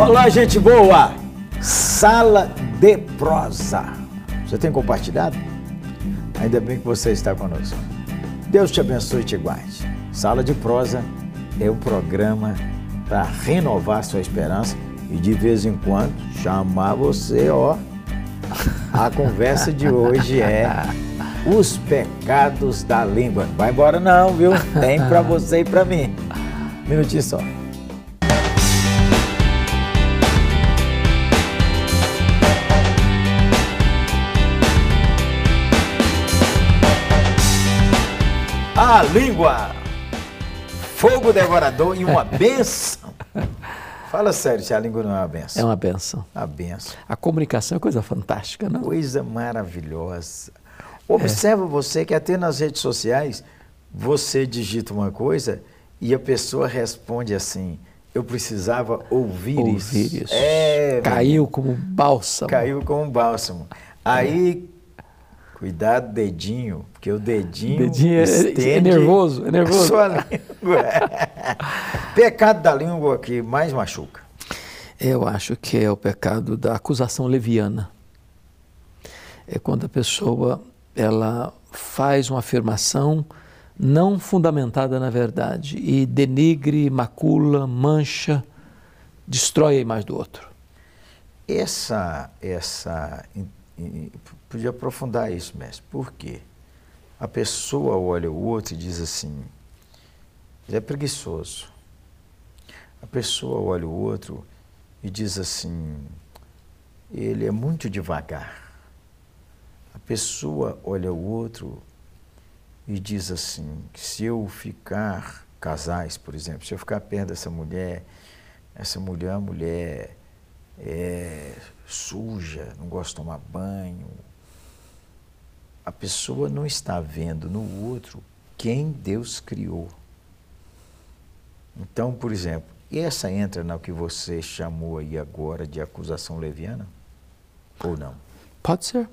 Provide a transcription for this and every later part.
Olá, gente boa! Sala de prosa. Você tem compartilhado? Ainda bem que você está conosco. Deus te abençoe e te guarde. Sala de prosa é um programa para renovar sua esperança e de vez em quando chamar você, ó. A conversa de hoje é os pecados da língua. Vai embora não, viu? Tem para você e para mim. Minutinho só. A língua, fogo devorador e uma benção. Fala sério, se a língua não é uma benção. É uma benção. Uma benção. A comunicação é coisa fantástica, não? Coisa maravilhosa. Observa é. você que até nas redes sociais você digita uma coisa e a pessoa responde assim: eu precisava ouvir, ouvir isso. isso. É, Caiu como bálsamo. Caiu como bálsamo. Aí. Cuidado, dedinho, porque o dedinho. Dedinho é, é nervoso, é nervoso. Sua língua. pecado da língua que mais machuca. Eu acho que é o pecado da acusação leviana. É quando a pessoa ela faz uma afirmação não fundamentada na verdade e denigre, macula, mancha, destrói a imagem do outro. Essa, essa, podia aprofundar isso, mestre. Por quê? A pessoa olha o outro e diz assim, ele é preguiçoso. A pessoa olha o outro e diz assim, ele é muito devagar pessoa olha o outro e diz assim: se eu ficar, casais, por exemplo, se eu ficar perto dessa mulher, essa mulher é uma mulher é, suja, não gosta de tomar banho. A pessoa não está vendo no outro quem Deus criou. Então, por exemplo, e essa entra no que você chamou aí agora de acusação leviana? Ou não? Pode ser.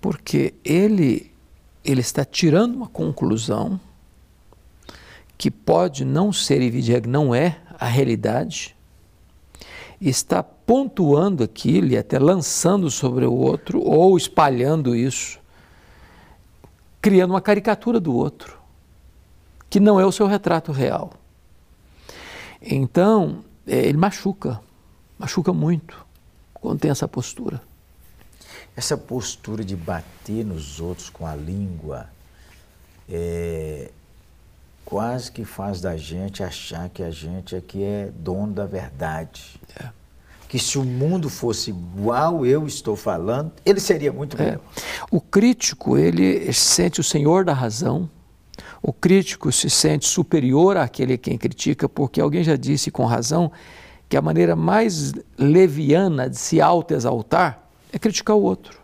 Porque ele, ele está tirando uma conclusão que pode não ser evidente, não é a realidade, está pontuando aquilo e até lançando sobre o outro ou espalhando isso, criando uma caricatura do outro, que não é o seu retrato real. Então, é, ele machuca, machuca muito quando tem essa postura. Essa postura de bater nos outros com a língua é, quase que faz da gente achar que a gente é que é dono da verdade. É. Que se o mundo fosse igual eu estou falando, ele seria muito é. melhor. É. O crítico, ele sente o senhor da razão, o crítico se sente superior àquele quem critica, porque alguém já disse com razão que a maneira mais leviana de se autoexaltar é criticar o outro.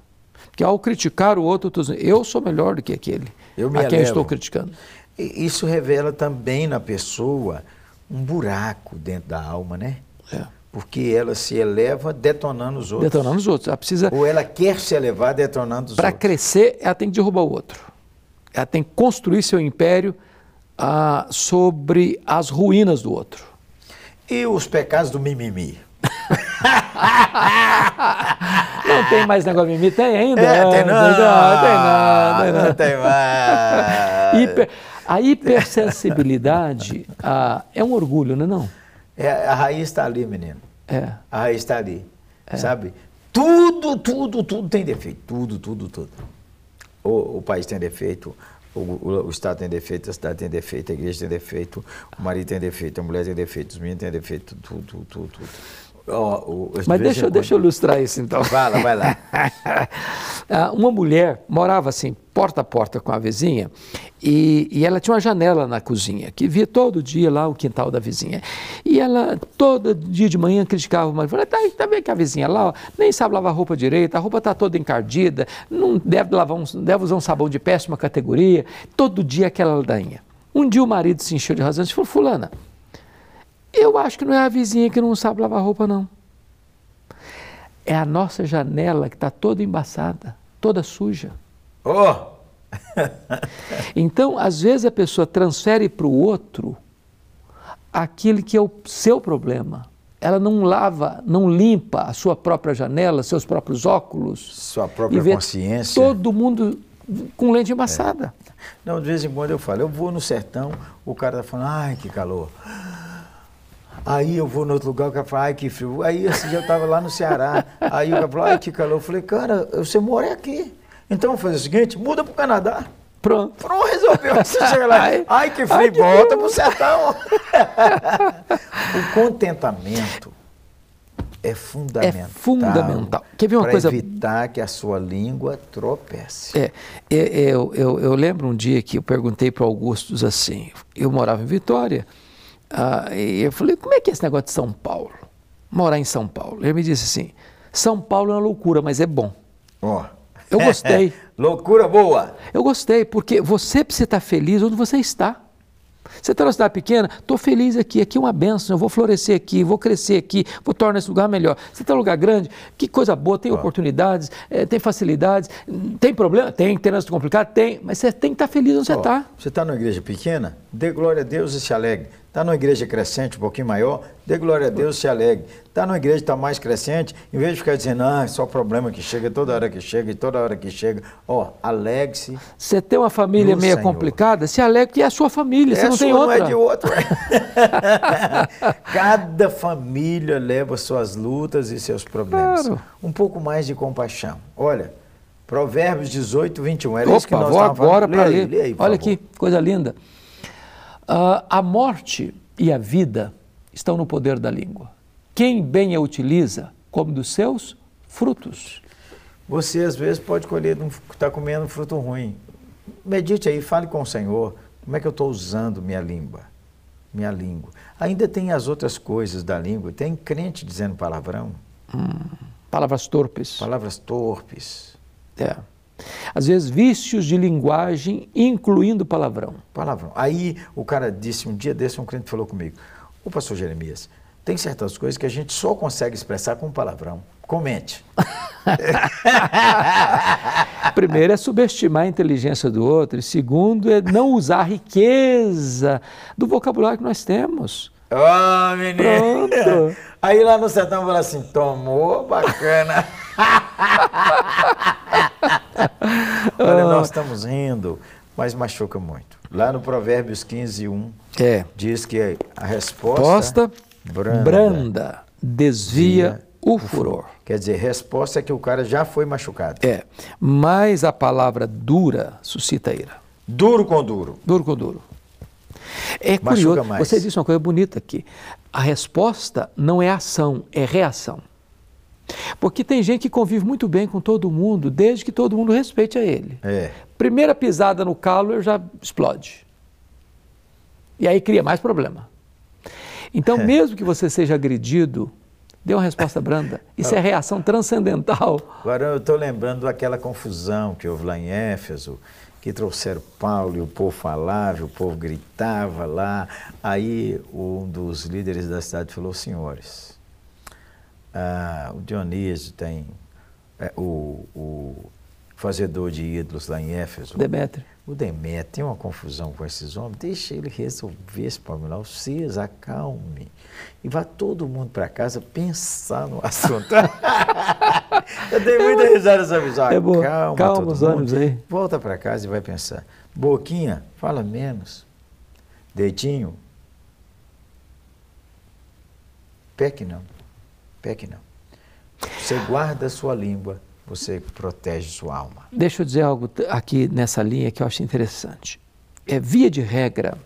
Porque ao criticar o outro, eu, dizendo, eu sou melhor do que aquele eu me a quem estou criticando. Isso revela também na pessoa um buraco dentro da alma, né? É. Porque ela se eleva detonando os outros. Detonando os outros. Ela precisa... Ou ela quer se elevar detonando os pra outros. Para crescer, ela tem que derrubar o outro. Ela tem que construir seu império ah, sobre as ruínas do outro. E os pecados do mimimi? não tem mais negócio de mimimi? Tem ainda? É, tem não. Não, tem não, tem não. Não tem mais. Hiper, a hipersensibilidade a, é um orgulho, não é não? É, a raiz está ali, menino. É. A raiz está ali, é. sabe? Tudo, tudo, tudo tem defeito. Tudo, tudo, tudo. O, o país tem defeito, o, o, o, Estado tem defeito, a cidade tem defeito, a igreja tem defeito, o marido tem defeito, a mulher tem defeito, os meninos têm defeito, tudo, tudo, tudo. tudo. Oh, Mas deixa, deixa eu ilustrar isso então. Fala, vai lá. Ah, uma mulher morava assim, porta a porta com a vizinha, e, e, ela tinha uma janela na cozinha, que via todo dia lá o quintal da vizinha. E ela, todo dia de manhã, criticava o marido. Falava, tá, tá vendo que a vizinha lá ó, nem sabe lavar roupa direito, a roupa está toda encardida, não deve, lavar um, deve usar um sabão de péssima categoria. Todo dia aquela ladainha. Um dia o marido se encheu de razão e falou, fulana, eu acho que não é a vizinha que não sabe lavar roupa, não. É a nossa janela que está toda embaçada, toda suja. Oh! então, às vezes a pessoa transfere para o outro aquilo que é o seu problema. ela não lava, não limpa a sua própria janela, seus próprios óculos. Sua própria consciência. Todo mundo com lente embaçada. É. Não, de vez em quando eu falo, eu vou no sertão, o cara tá falando, ai que calor. Aí eu vou no outro lugar, o cara fala, ai que frio. Aí esse dia eu estava lá no Ceará, aí o cara falou, ai que calor. Eu falei, cara, você mora aqui. Então vamos fazer o seguinte, muda para o Canadá. Pronto. Pronto, resolveu. Você chega lá, ai, ai que frio, ai, que volta para o sertão. o contentamento é fundamental. É fundamental. Quer ver uma coisa? evitar que a sua língua tropece. É, é, é, eu, eu, eu lembro um dia que eu perguntei para Augustus assim, eu morava em Vitória, uh, e eu falei, como é que é esse negócio de São Paulo? Morar em São Paulo. Ele me disse assim, São Paulo é uma loucura, mas é bom. Ó. Oh. Eu gostei. loucura boa. Eu gostei, porque você precisa estar feliz onde você está. Você está numa cidade pequena, estou feliz aqui, aqui é uma benção, eu vou florescer aqui, vou crescer aqui, vou tornar esse lugar melhor. Você está num lugar grande, que coisa boa, tem oportunidades, é, tem facilidades, tem problema? Tem, tem trânsito complicado? Tem, mas você tem que estar tá feliz onde você está. Você está numa igreja pequena, dê glória a Deus e se alegre. Está numa igreja crescente, um pouquinho maior, dê glória a Deus, se alegre. Está numa igreja que está mais crescente, em vez de ficar dizendo, ah, é só problema que chega, toda hora que chega e toda hora que chega, ó, alegre-se. Você tem uma família meio complicada, se alegre que é a sua família, é você não tem outra. Não é de outra. Cada família leva suas lutas e seus problemas. Claro. Um pouco mais de compaixão. Olha, Provérbios 18, 21. Era Opa, isso que nós vou agora para ler. ler aí, Olha favor. aqui, coisa linda. Uh, a morte e a vida estão no poder da língua. Quem bem a utiliza, come dos seus frutos. Você às vezes pode colher, está comendo um fruto ruim. Medite aí, fale com o Senhor. Como é que eu estou usando minha língua? Minha língua. Ainda tem as outras coisas da língua. Tem crente dizendo palavrão. Hum, palavras torpes. Palavras torpes. É. Às vezes, vícios de linguagem, incluindo palavrão. Palavrão. Aí o cara disse, um dia desse, um cliente falou comigo: Ô pastor Jeremias, tem certas coisas que a gente só consegue expressar com palavrão. Comente. Primeiro é subestimar a inteligência do outro, e segundo é não usar a riqueza do vocabulário que nós temos. Ô, oh, menino! Pronto. Aí lá no sertão fala assim: tomou, bacana. Olha, nós estamos rindo, mas machuca muito. Lá no Provérbios 15, 1, é. diz que a resposta branda, branda desvia o furor. Quer dizer, resposta é que o cara já foi machucado. É, mas a palavra dura suscita ira. Duro com duro. Duro com duro. É curioso, você disse uma coisa bonita aqui. A resposta não é ação, é reação. Porque tem gente que convive muito bem com todo mundo, desde que todo mundo respeite a ele. É. Primeira pisada no calo, já explode. E aí cria mais problema. Então, é. mesmo que você seja agredido, dê uma resposta branda. Isso é reação transcendental. Agora, eu estou lembrando daquela confusão que houve lá em Éfeso, que trouxeram Paulo e o povo falava, o povo gritava lá. Aí um dos líderes da cidade falou: Senhores, ah, o Dionísio tem é, o, o, fazedor de ídolos lá em Éfeso. Demétrio. O Demétrio tem uma confusão com esses homens. Deixa ele resolver esse problema. Vocês acalme. E vá todo mundo para casa pensar no assunto. Eu dei muita risada nessa visão. É boa. Calma, Calma os ânimos aí. Volta para casa e vai pensar. Boquinha, fala menos. Deitinho, peque não peque não. Você guarda a sua língua, você protege sua alma. Deixa eu dizer algo aqui nessa linha que eu acho interessante. É via de regra,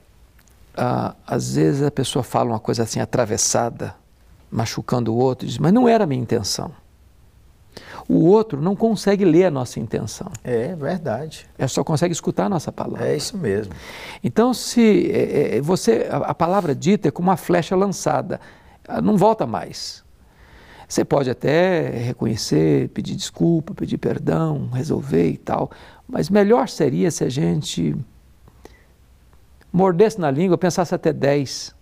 ah, às vezes a pessoa fala uma coisa assim atravessada, machucando o outro, diz, mas não era a minha intenção. O outro não consegue ler a nossa intenção. É verdade. É só consegue escutar a nossa palavra. É isso mesmo. Então, se é, é, você a, a palavra dita é como uma flecha lançada, não volta mais. Você pode até reconhecer, pedir desculpa, pedir perdão, resolver e tal, mas melhor seria se a gente mordesse na língua, pensasse até 10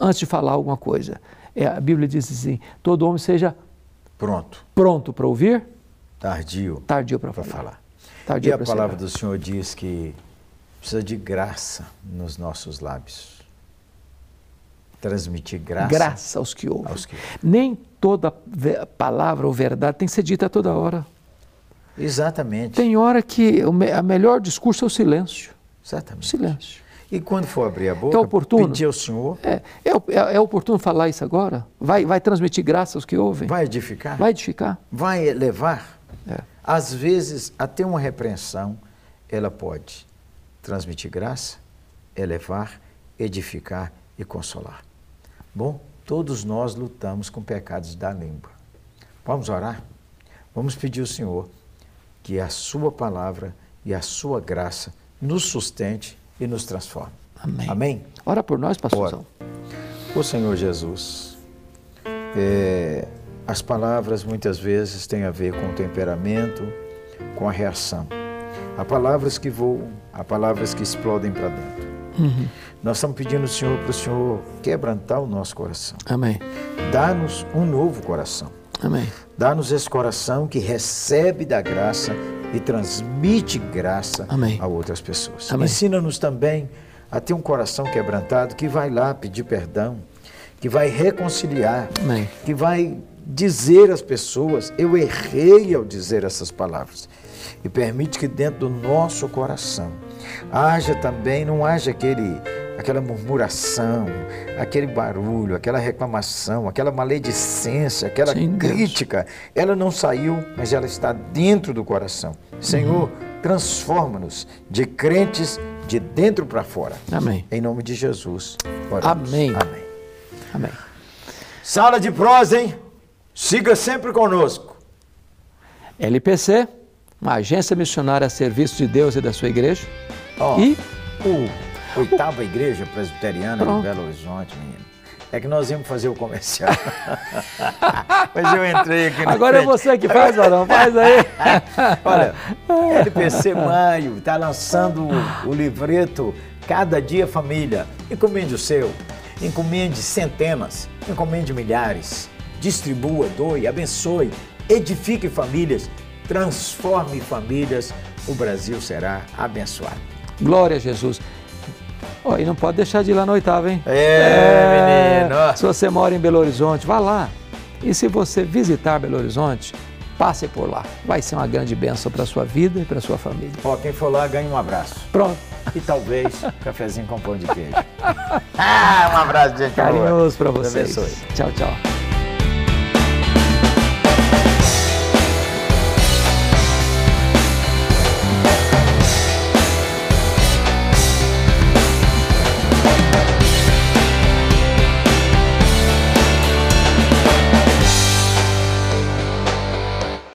antes de falar alguma coisa. É, a Bíblia diz assim: todo homem seja pronto, pronto para ouvir, tardio, tardio para falar. falar. Tardio e a palavra do Senhor diz que precisa de graça nos nossos lábios. Transmitir graça, graça aos que ouvem. aos que. Nem toda palavra ou verdade tem que ser dita toda hora. Exatamente. Tem hora que o me- a melhor discurso é o silêncio. Exatamente. Silêncio. E quando for abrir a boca, Então, oportuno. pedir ao Senhor, É, é, é- é oportuno falar isso agora? Vai, vai transmitir graça aos que ouvem? vai edificar, Vai edificar? vai elevar. É. Às vezes, até uma repreensão, ela pode transmitir graça, elevar, edificar e consolar. Bom, todos nós lutamos com pecados da língua. Vamos orar? Vamos pedir ao Senhor que a Sua palavra e a Sua graça nos sustente e nos transforme. Amém. Amém? Ora por nós, pastorzão. Ô Senhor Jesus, é, as palavras muitas vezes têm a ver com o temperamento, com a reação. Há palavras que voam, há palavras que explodem para dentro. Uhum. Nós estamos pedindo ao Senhor para o Senhor quebrantar o nosso coração. Amém. Dá-nos um novo coração. Amém. Dá-nos esse coração que recebe da graça e transmite graça Amém. a outras pessoas. Amém. Ensina-nos também a ter um coração quebrantado que vai lá pedir perdão, que vai reconciliar, Amém. que vai dizer às pessoas: Eu errei ao dizer essas palavras. E permite que dentro do nosso coração haja também, não haja aquele, aquela murmuração, aquele barulho, aquela reclamação, aquela maledicência, aquela Sim, Deus. crítica. Ela não saiu, mas ela está dentro do coração. Senhor, transforma-nos de crentes de dentro para fora. Amém. Em nome de Jesus. oramos. Amém. Amém. Amém. Sala de prosa, hein? Siga sempre conosco. LPC, uma agência missionária a serviço de Deus e da sua igreja. Ó, E o oitava igreja presbiteriana Pronto. de Belo Horizonte, menino. É que nós íamos fazer o comercial. Mas eu entrei aqui na agora é frente. você que faz, Varão. Faz aí. Olha, LPC Maio está lançando o, o livreto Cada Dia Família. Encomende o seu, encomende centenas, encomende milhares. Distribua, doe, abençoe, edifique famílias, transforme famílias. O Brasil será abençoado. Glória a Jesus. Ó, e não pode deixar de ir lá na oitava, hein? É, menino. Se você mora em Belo Horizonte, vá lá. E se você visitar Belo Horizonte, passe por lá. Vai ser uma grande bênção para a sua vida e para a sua família. Ó, quem for lá ganha um abraço. Pronto. E talvez cafezinho com pão de queijo. ah, um abraço, gente. Carinhoso para vocês. abençoe. Tchau, tchau.